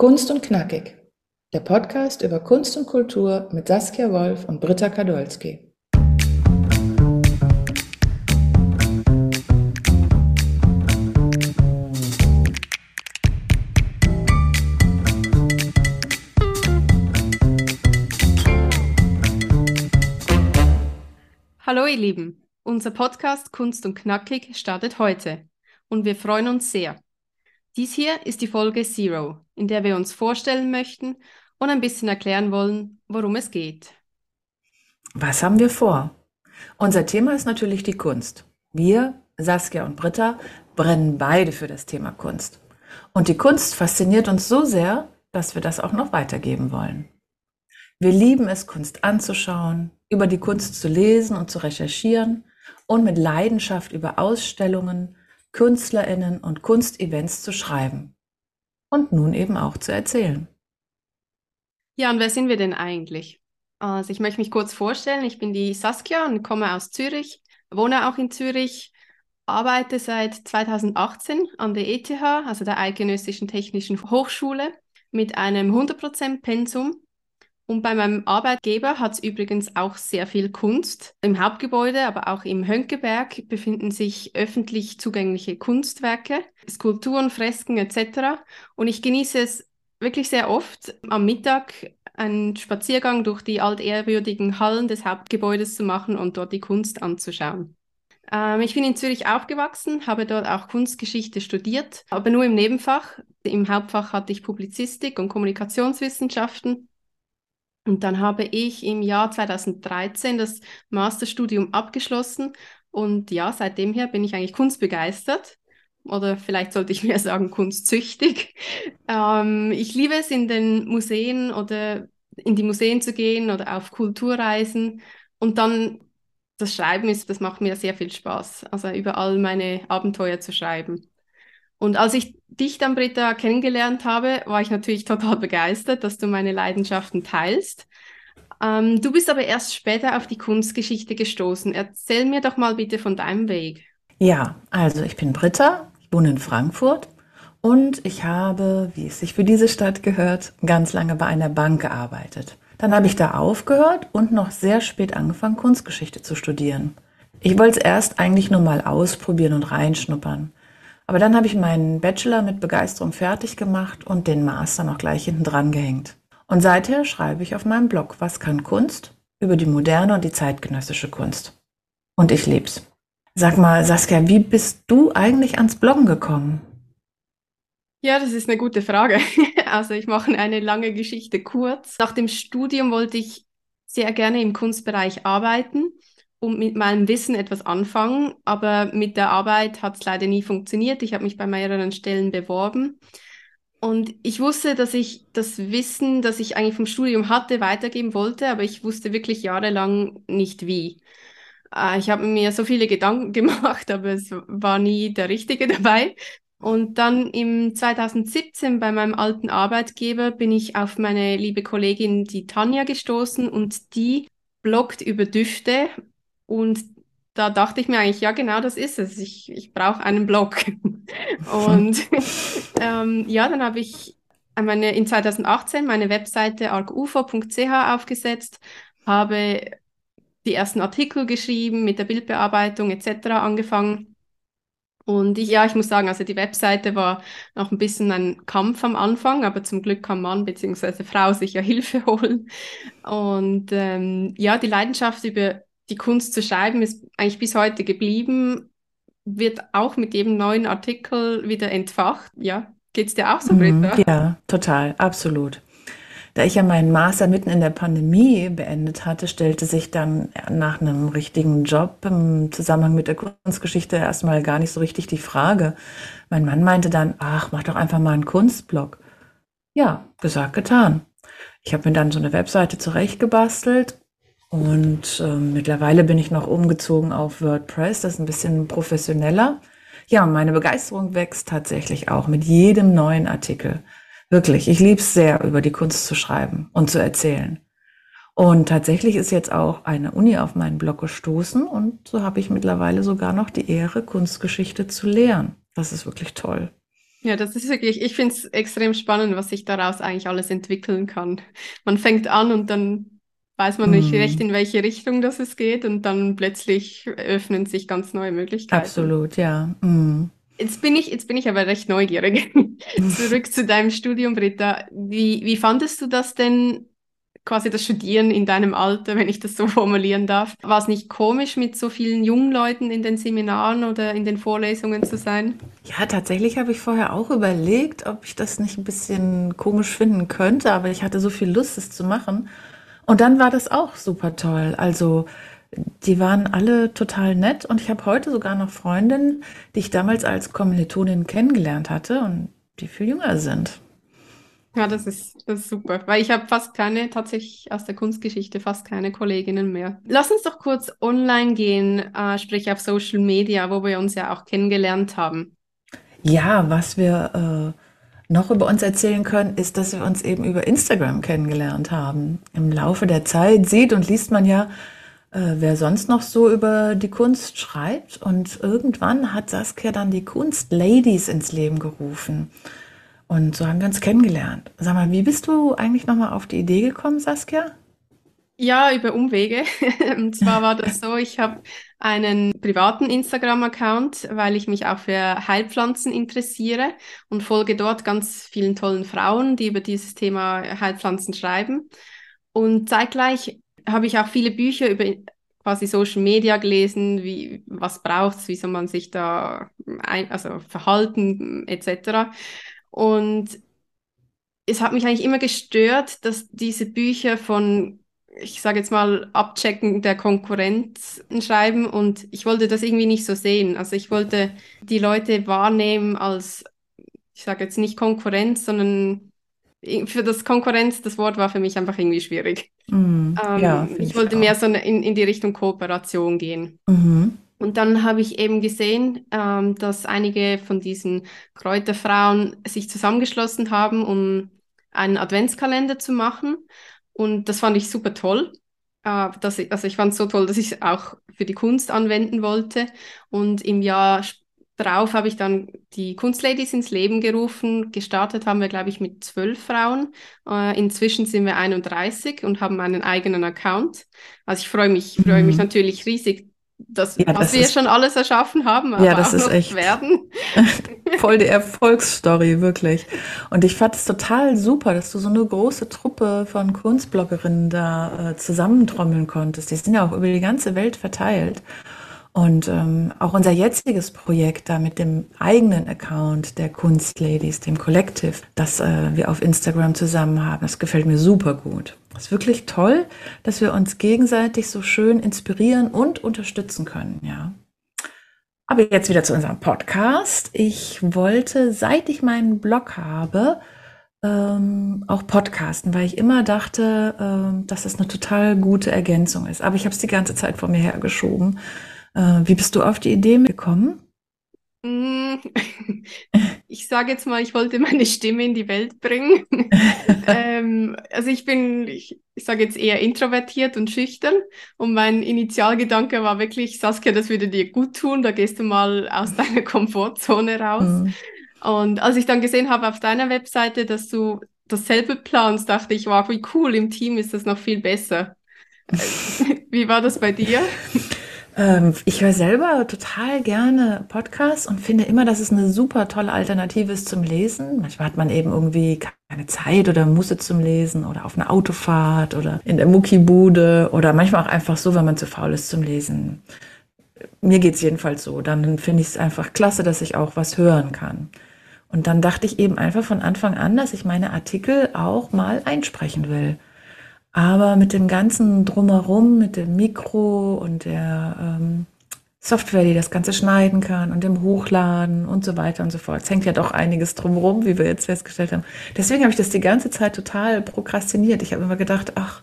Kunst und Knackig, der Podcast über Kunst und Kultur mit Saskia Wolf und Britta Kadolski. Hallo ihr Lieben, unser Podcast Kunst und Knackig startet heute und wir freuen uns sehr. Dies hier ist die Folge Zero, in der wir uns vorstellen möchten und ein bisschen erklären wollen, worum es geht. Was haben wir vor? Unser Thema ist natürlich die Kunst. Wir, Saskia und Britta, brennen beide für das Thema Kunst. Und die Kunst fasziniert uns so sehr, dass wir das auch noch weitergeben wollen. Wir lieben es, Kunst anzuschauen, über die Kunst zu lesen und zu recherchieren und mit Leidenschaft über Ausstellungen, Künstlerinnen und Kunstevents zu schreiben und nun eben auch zu erzählen. Ja, und wer sind wir denn eigentlich? Also ich möchte mich kurz vorstellen. Ich bin die Saskia und komme aus Zürich, wohne auch in Zürich, arbeite seit 2018 an der ETH, also der Eidgenössischen Technischen Hochschule, mit einem 100% Pensum und bei meinem Arbeitgeber hat es übrigens auch sehr viel Kunst. Im Hauptgebäude, aber auch im Hönkeberg befinden sich öffentlich zugängliche Kunstwerke, Skulpturen, Fresken etc. Und ich genieße es wirklich sehr oft, am Mittag einen Spaziergang durch die altehrwürdigen Hallen des Hauptgebäudes zu machen und dort die Kunst anzuschauen. Ähm, ich bin in Zürich aufgewachsen, habe dort auch Kunstgeschichte studiert, aber nur im Nebenfach. Im Hauptfach hatte ich Publizistik und Kommunikationswissenschaften und dann habe ich im Jahr 2013 das Masterstudium abgeschlossen und ja, seitdem her bin ich eigentlich kunstbegeistert oder vielleicht sollte ich mehr sagen kunstsüchtig. Ähm, ich liebe es, in den Museen oder in die Museen zu gehen oder auf Kulturreisen und dann das Schreiben ist, das macht mir sehr viel Spaß, also über all meine Abenteuer zu schreiben. Und als ich dich dann, Britta, kennengelernt habe, war ich natürlich total begeistert, dass du meine Leidenschaften teilst. Ähm, du bist aber erst später auf die Kunstgeschichte gestoßen. Erzähl mir doch mal bitte von deinem Weg. Ja, also ich bin Britta, ich wohne in Frankfurt und ich habe, wie es sich für diese Stadt gehört, ganz lange bei einer Bank gearbeitet. Dann habe ich da aufgehört und noch sehr spät angefangen, Kunstgeschichte zu studieren. Ich wollte es erst eigentlich nur mal ausprobieren und reinschnuppern. Aber dann habe ich meinen Bachelor mit Begeisterung fertig gemacht und den Master noch gleich hinten dran gehängt. Und seither schreibe ich auf meinem Blog Was kann Kunst? über die moderne und die zeitgenössische Kunst. Und ich lieb's. Sag mal, Saskia, wie bist du eigentlich ans Bloggen gekommen? Ja, das ist eine gute Frage. Also ich mache eine lange Geschichte kurz. Nach dem Studium wollte ich sehr gerne im Kunstbereich arbeiten und mit meinem Wissen etwas anfangen, aber mit der Arbeit hat es leider nie funktioniert. Ich habe mich bei mehreren Stellen beworben und ich wusste, dass ich das Wissen, das ich eigentlich vom Studium hatte, weitergeben wollte, aber ich wusste wirklich jahrelang nicht wie. Äh, ich habe mir so viele Gedanken gemacht, aber es war nie der Richtige dabei. Und dann im 2017 bei meinem alten Arbeitgeber bin ich auf meine liebe Kollegin, die Tanja, gestoßen und die bloggt über Düfte und da dachte ich mir eigentlich, ja, genau das ist es. Ich, ich brauche einen Blog. und ähm, ja, dann habe ich meine, in 2018 meine Webseite arcufo.ch aufgesetzt, habe die ersten Artikel geschrieben, mit der Bildbearbeitung etc. angefangen. Und ich, ja, ich muss sagen, also die Webseite war noch ein bisschen ein Kampf am Anfang, aber zum Glück kann Mann bzw. Frau sich ja Hilfe holen. Und ähm, ja, die Leidenschaft über die Kunst zu schreiben ist eigentlich bis heute geblieben, wird auch mit jedem neuen Artikel wieder entfacht. Ja, geht es dir auch so, mhm, Britta? ja, total, absolut. Da ich ja meinen Master mitten in der Pandemie beendet hatte, stellte sich dann nach einem richtigen Job im Zusammenhang mit der Kunstgeschichte erstmal gar nicht so richtig die Frage. Mein Mann meinte dann, ach, mach doch einfach mal einen Kunstblog. Ja, gesagt, getan. Ich habe mir dann so eine Webseite zurechtgebastelt und äh, mittlerweile bin ich noch umgezogen auf WordPress, das ist ein bisschen professioneller. Ja, meine Begeisterung wächst tatsächlich auch mit jedem neuen Artikel. Wirklich, ich liebe es sehr, über die Kunst zu schreiben und zu erzählen. Und tatsächlich ist jetzt auch eine Uni auf meinen Blog gestoßen und so habe ich mittlerweile sogar noch die Ehre, Kunstgeschichte zu lehren. Das ist wirklich toll. Ja, das ist wirklich, ich finde es extrem spannend, was sich daraus eigentlich alles entwickeln kann. Man fängt an und dann weiß man nicht recht, Mm, in welche Richtung das es geht und dann plötzlich öffnen sich ganz neue Möglichkeiten. absolut, ja. Mm. Jetzt bin ich, jetzt bin ich aber recht neugierig. Zurück zu deinem Studium, Britta. Wie, wie fandest du das denn, quasi das Studieren in deinem Alter, wenn ich das so formulieren darf? War es nicht komisch, mit so vielen jungen Leuten in den Seminaren oder in den Vorlesungen zu sein? Ja, tatsächlich habe ich vorher auch überlegt, ob ich das nicht ein bisschen komisch finden könnte, aber ich hatte so viel Lust, es zu machen. Und dann war das auch super toll. Also, die waren alle total nett und ich habe heute sogar noch Freundinnen, die ich damals als Kommilitonin kennengelernt hatte und die viel jünger sind. Ja, das ist, das ist super, weil ich habe fast keine, tatsächlich aus der Kunstgeschichte fast keine Kolleginnen mehr. Lass uns doch kurz online gehen, äh, sprich auf Social Media, wo wir uns ja auch kennengelernt haben. Ja, was wir äh, noch über uns erzählen können, ist, dass wir uns eben über Instagram kennengelernt haben. Im Laufe der Zeit sieht und liest man ja, äh, wer sonst noch so über die Kunst schreibt. Und irgendwann hat Saskia dann die Kunstladies ins Leben gerufen. Und so haben wir uns kennengelernt. Sag mal, wie bist du eigentlich nochmal auf die Idee gekommen, Saskia? Ja, über Umwege. Und zwar war das so, ich habe einen privaten Instagram-Account, weil ich mich auch für Heilpflanzen interessiere und folge dort ganz vielen tollen Frauen, die über dieses Thema Heilpflanzen schreiben. Und zeitgleich habe ich auch viele Bücher über quasi Social Media gelesen, wie was braucht's, wie soll man sich da ein, also verhalten etc. Und es hat mich eigentlich immer gestört, dass diese Bücher von, ich sage jetzt mal, Abchecken der Konkurrenz schreiben und ich wollte das irgendwie nicht so sehen. Also ich wollte die Leute wahrnehmen als, ich sage jetzt nicht Konkurrenz, sondern für das Konkurrenz, das Wort war für mich einfach irgendwie schwierig. Mm, ja, Ähm, finde ich ich wollte auch. mehr so in, in die Richtung Kooperation gehen. Mhm. Und dann habe ich eben gesehen, ähm, dass einige von diesen Kräuterfrauen sich zusammengeschlossen haben, um einen Adventskalender zu machen. Und das fand ich super toll. Äh, dass ich, also ich fand es so toll, dass ich es auch für die Kunst anwenden wollte. Und im Jahr drauf habe ich dann die Kunstladies ins Leben gerufen. Gestartet haben wir, glaube ich, mit zwölf Frauen. Äh, inzwischen sind wir 31 und haben einen eigenen Account. Also ich freue mich, freue mich Mhm. natürlich riesig, dass, Ja, was das wir ist, schon alles erschaffen haben, ja, aber das auch ist echt. werden. Voll die Erfolgsstory, wirklich. Und ich fand es total super, dass du so eine große Truppe von Kunstbloggerinnen da äh, zusammentrommeln konntest. Die sind ja auch über die ganze Welt verteilt. Und ähm, auch unser jetziges Projekt da mit dem eigenen Account der Kunstladies, dem Collective, das äh, wir auf Instagram zusammen haben, das gefällt mir super gut. Es ist wirklich toll, dass wir uns gegenseitig so schön inspirieren und unterstützen können, ja. Aber jetzt wieder zu unserem Podcast. Ich wollte, seit ich meinen Blog habe, ähm, auch podcasten, weil ich immer dachte, ähm, dass es eine total gute Ergänzung ist. Aber ich habe es die ganze Zeit vor mir hergeschoben. Äh, wie bist du auf die Idee gekommen? Mm, Ich sage jetzt mal, ich wollte meine Stimme in die Welt bringen. Ähm, also ich bin, ich, ich sage jetzt eher introvertiert und schüchtern. Und mein Initialgedanke war wirklich, Saskia, das würde dir gut tun, da gehst du mal aus deiner Komfortzone raus. Hm. Und als ich dann gesehen habe auf deiner Webseite, dass du dasselbe planst, dachte ich, wow, wie cool, im Team ist das noch viel besser. Äh, Wie war das bei dir? Ähm, ich höre selber total gerne Podcasts und finde immer, dass es eine super tolle Alternative ist zum Lesen. Manchmal hat man eben irgendwie keine Zeit oder Muße zum Lesen oder auf einer Autofahrt oder in der Muckibude oder manchmal auch einfach so, wenn man zu faul ist zum Lesen. Mir geht's jedenfalls so. Dann finde ich es einfach klasse, dass ich auch was hören kann. Und dann dachte ich eben einfach von Anfang an, dass ich meine Artikel auch mal einsprechen will. Aber mit dem ganzen Drumherum, mit dem Mikro und der ähm, Software, die das Ganze schneiden kann und dem Hochladen und so weiter und so fort. Es hängt ja doch einiges drumherum, wie wir jetzt festgestellt haben. Deswegen habe ich das die ganze Zeit total prokrastiniert. Ich habe immer gedacht, ach,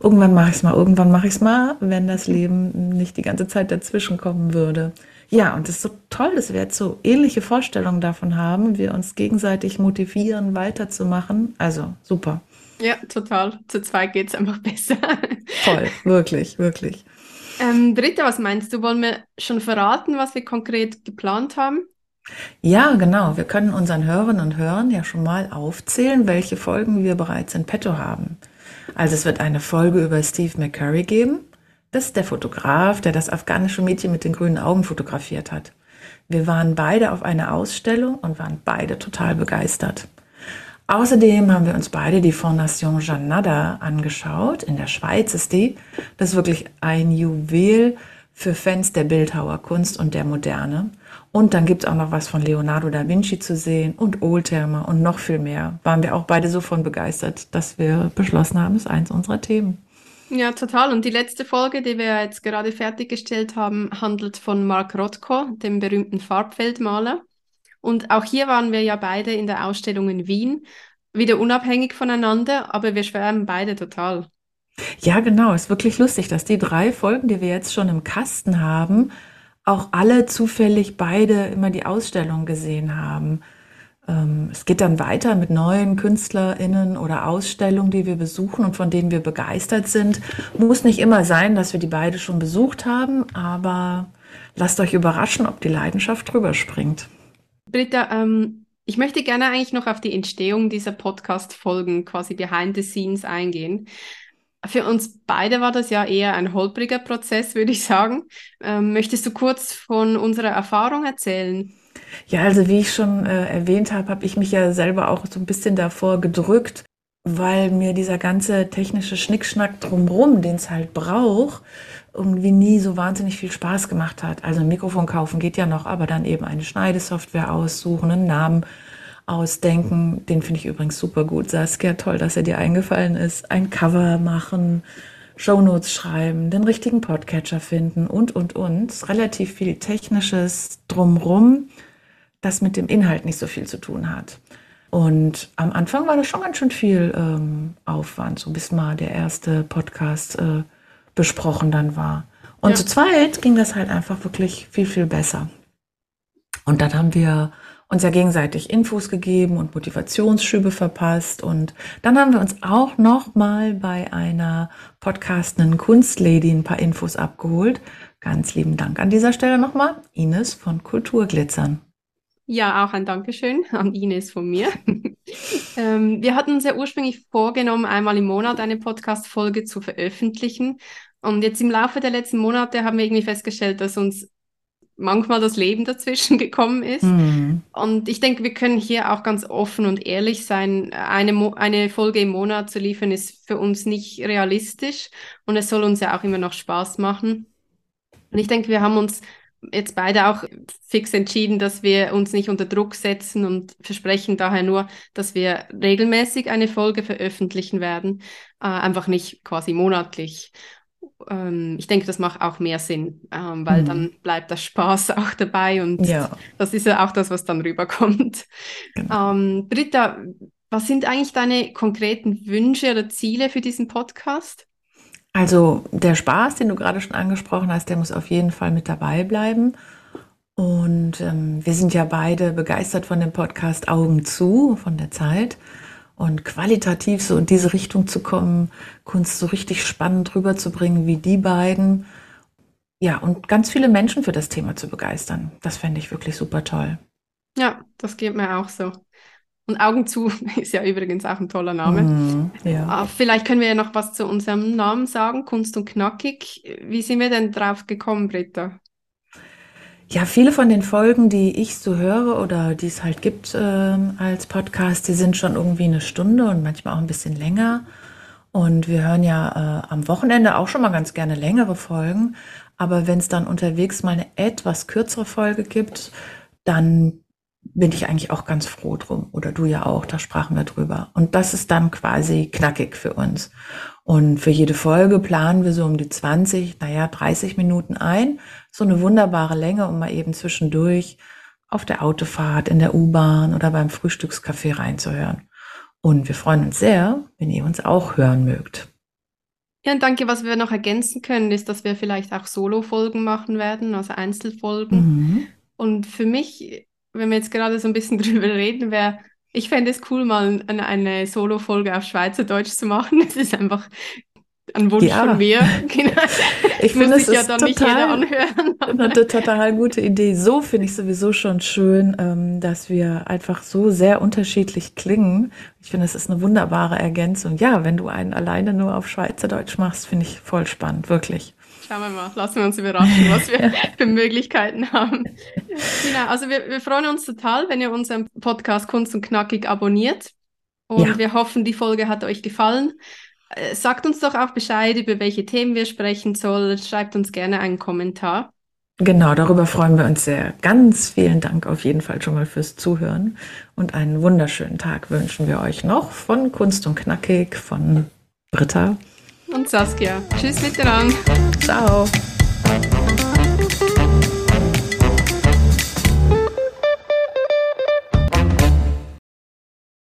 irgendwann mache ich es mal, irgendwann mache ich es mal, wenn das Leben nicht die ganze Zeit dazwischen kommen würde. Ja, und es ist so toll, dass wir jetzt so ähnliche Vorstellungen davon haben, wir uns gegenseitig motivieren, weiterzumachen. Also super. Ja, total. Zu zweit geht es einfach besser. Toll, wirklich, wirklich. Ähm, Britta, was meinst du? Wollen wir schon verraten, was wir konkret geplant haben? Ja, genau. Wir können unseren Hörerinnen und Hörern ja schon mal aufzählen, welche Folgen wir bereits in petto haben. Also es wird eine Folge über Steve McCurry geben. Das ist der Fotograf, der das afghanische Mädchen mit den grünen Augen fotografiert hat. Wir waren beide auf einer Ausstellung und waren beide total begeistert. Außerdem haben wir uns beide die Fondation Janada angeschaut. In der Schweiz ist die. Das ist wirklich ein Juwel für Fans der Bildhauerkunst und der Moderne. Und dann gibt es auch noch was von Leonardo da Vinci zu sehen und Oldtimer und noch viel mehr. Waren wir auch beide so von begeistert, dass wir beschlossen haben, ist eins unserer Themen. Ja, total. Und die letzte Folge, die wir jetzt gerade fertiggestellt haben, handelt von Mark Rothko, dem berühmten Farbfeldmaler. Und auch hier waren wir ja beide in der Ausstellung in Wien, wieder unabhängig voneinander, aber wir schwärmen beide total. Ja, genau. Ist wirklich lustig, dass die drei Folgen, die wir jetzt schon im Kasten haben, auch alle zufällig beide immer die Ausstellung gesehen haben. Ähm, es geht dann weiter mit neuen KünstlerInnen oder Ausstellungen, die wir besuchen und von denen wir begeistert sind. Muss nicht immer sein, dass wir die beide schon besucht haben, aber lasst euch überraschen, ob die Leidenschaft drüber springt. Britta, ähm, ich möchte gerne eigentlich noch auf die Entstehung dieser Podcast-Folgen quasi behind the scenes eingehen. Für uns beide war das ja eher ein holpriger Prozess, würde ich sagen. Ähm, möchtest du kurz von unserer Erfahrung erzählen? Ja, also wie ich schon äh, erwähnt habe, habe ich mich ja selber auch so ein bisschen davor gedrückt, weil mir dieser ganze technische Schnickschnack drumherum, den es halt braucht, irgendwie nie so wahnsinnig viel Spaß gemacht hat. Also ein Mikrofon kaufen geht ja noch, aber dann eben eine Schneidesoftware aussuchen, einen Namen ausdenken. Den finde ich übrigens super gut. Saskia, toll, dass er dir eingefallen ist. Ein Cover machen, Shownotes schreiben, den richtigen Podcatcher finden und, und, und. Relativ viel Technisches drumrum, das mit dem Inhalt nicht so viel zu tun hat. Und am Anfang war das schon ganz schön viel ähm, Aufwand, so bis mal der erste Podcast äh, besprochen dann war. Und ja. zu zweit ging das halt einfach wirklich viel, viel besser. Und dann haben wir uns ja gegenseitig Infos gegeben und Motivationsschübe verpasst. Und dann haben wir uns auch noch mal bei einer podcastenden Kunstlady ein paar Infos abgeholt. Ganz lieben Dank an dieser Stelle nochmal. Ines von Kulturglitzern. Ja, auch ein Dankeschön an Ines von mir. ähm, wir hatten uns ja ursprünglich vorgenommen, einmal im Monat eine Podcast-Folge zu veröffentlichen. Und jetzt im Laufe der letzten Monate haben wir irgendwie festgestellt, dass uns manchmal das Leben dazwischen gekommen ist. Mhm. Und ich denke, wir können hier auch ganz offen und ehrlich sein. Eine, Mo eine Folge im Monat zu liefern ist für uns nicht realistisch und es soll uns ja auch immer noch Spaß machen. Und ich denke, wir haben uns jetzt beide auch fix entschieden, dass wir uns nicht unter Druck setzen und versprechen daher nur, dass wir regelmäßig eine Folge veröffentlichen werden, äh, einfach nicht quasi monatlich ähm, ich denke, das macht auch mehr Sinn, ähm, weil mhm. dann bleibt der Spaß auch dabei und ja. das ist ja auch das, was dann rüberkommt. Genau. Ähm, Britta, was sind eigentlich deine konkreten Wünsche oder Ziele für diesen Podcast? Also der Spaß, den du gerade schon angesprochen hast, der muss auf jeden Fall mit dabei bleiben. Und ähm, wir sind ja beide begeistert von dem Podcast Augen zu, von der Zeit und qualitativ so in diese Richtung zu kommen, Kunst so richtig spannend rüberzubringen wie die beiden. Ja, und ganz viele Menschen für das Thema zu begeistern. Das fände ich wirklich super toll. Ja, das geht mir auch so. Und Augen zu ist ja übrigens auch ein toller Name. Mm, ja. Ah, vielleicht können wir ja noch was zu unserem Namen sagen, Kunst und Knackig. Wie sind wir denn drauf gekommen, Britta? Ja, viele von den Folgen, die ich so höre oder die es halt gibt äh, als Podcast, die sind schon irgendwie eine Stunde und manchmal auch ein bisschen länger. Und wir hören ja äh, am Wochenende auch schon mal ganz gerne längere Folgen. Aber wenn es dann unterwegs mal eine etwas kürzere Folge gibt, dann bin ich eigentlich auch ganz froh drum. Oder du ja auch, da sprachen wir drüber. Und das ist dann quasi knackig für uns. Und für jede Folge planen wir so um die 20, naja, 30 Minuten ein. So eine wunderbare Länge, um mal eben zwischendurch auf der Autofahrt, in der U-Bahn oder beim Frühstückscafé reinzuhören. Und wir freuen uns sehr, wenn ihr uns auch hören mögt. Ja, und danke. Was wir noch ergänzen können, ist, dass wir vielleicht auch Solo-Folgen machen werden, also Einzelfolgen. Mhm. Und für mich, wenn wir jetzt gerade so ein bisschen drüber reden, wäre ich fände es cool, mal eine, eine Solo-Folge auf Schweizerdeutsch zu machen. Es ist einfach ein Wunsch ja. von mir. Genau. Ich finde, es ja ist total, eine total gute Idee. So finde ich sowieso schon schön, ähm, dass wir einfach so sehr unterschiedlich klingen. Ich finde, es ist eine wunderbare Ergänzung. Ja, wenn du einen alleine nur auf Schweizerdeutsch machst, finde ich voll spannend, wirklich. Schauen wir mal, lassen wir uns überraschen, was wir für Möglichkeiten haben. Genau, also wir, wir freuen uns total, wenn ihr unseren Podcast Kunst und Knackig abonniert. Und ja. wir hoffen, die Folge hat euch gefallen. Äh, sagt uns doch auch Bescheid, über welche Themen wir sprechen sollen. Schreibt uns gerne einen Kommentar. Genau, darüber freuen wir uns sehr. Ganz vielen Dank auf jeden Fall schon mal fürs Zuhören und einen wunderschönen Tag wünschen wir euch noch von Kunst und Knackig, von Britta und Saskia. Tschüss miteinander. Ciao.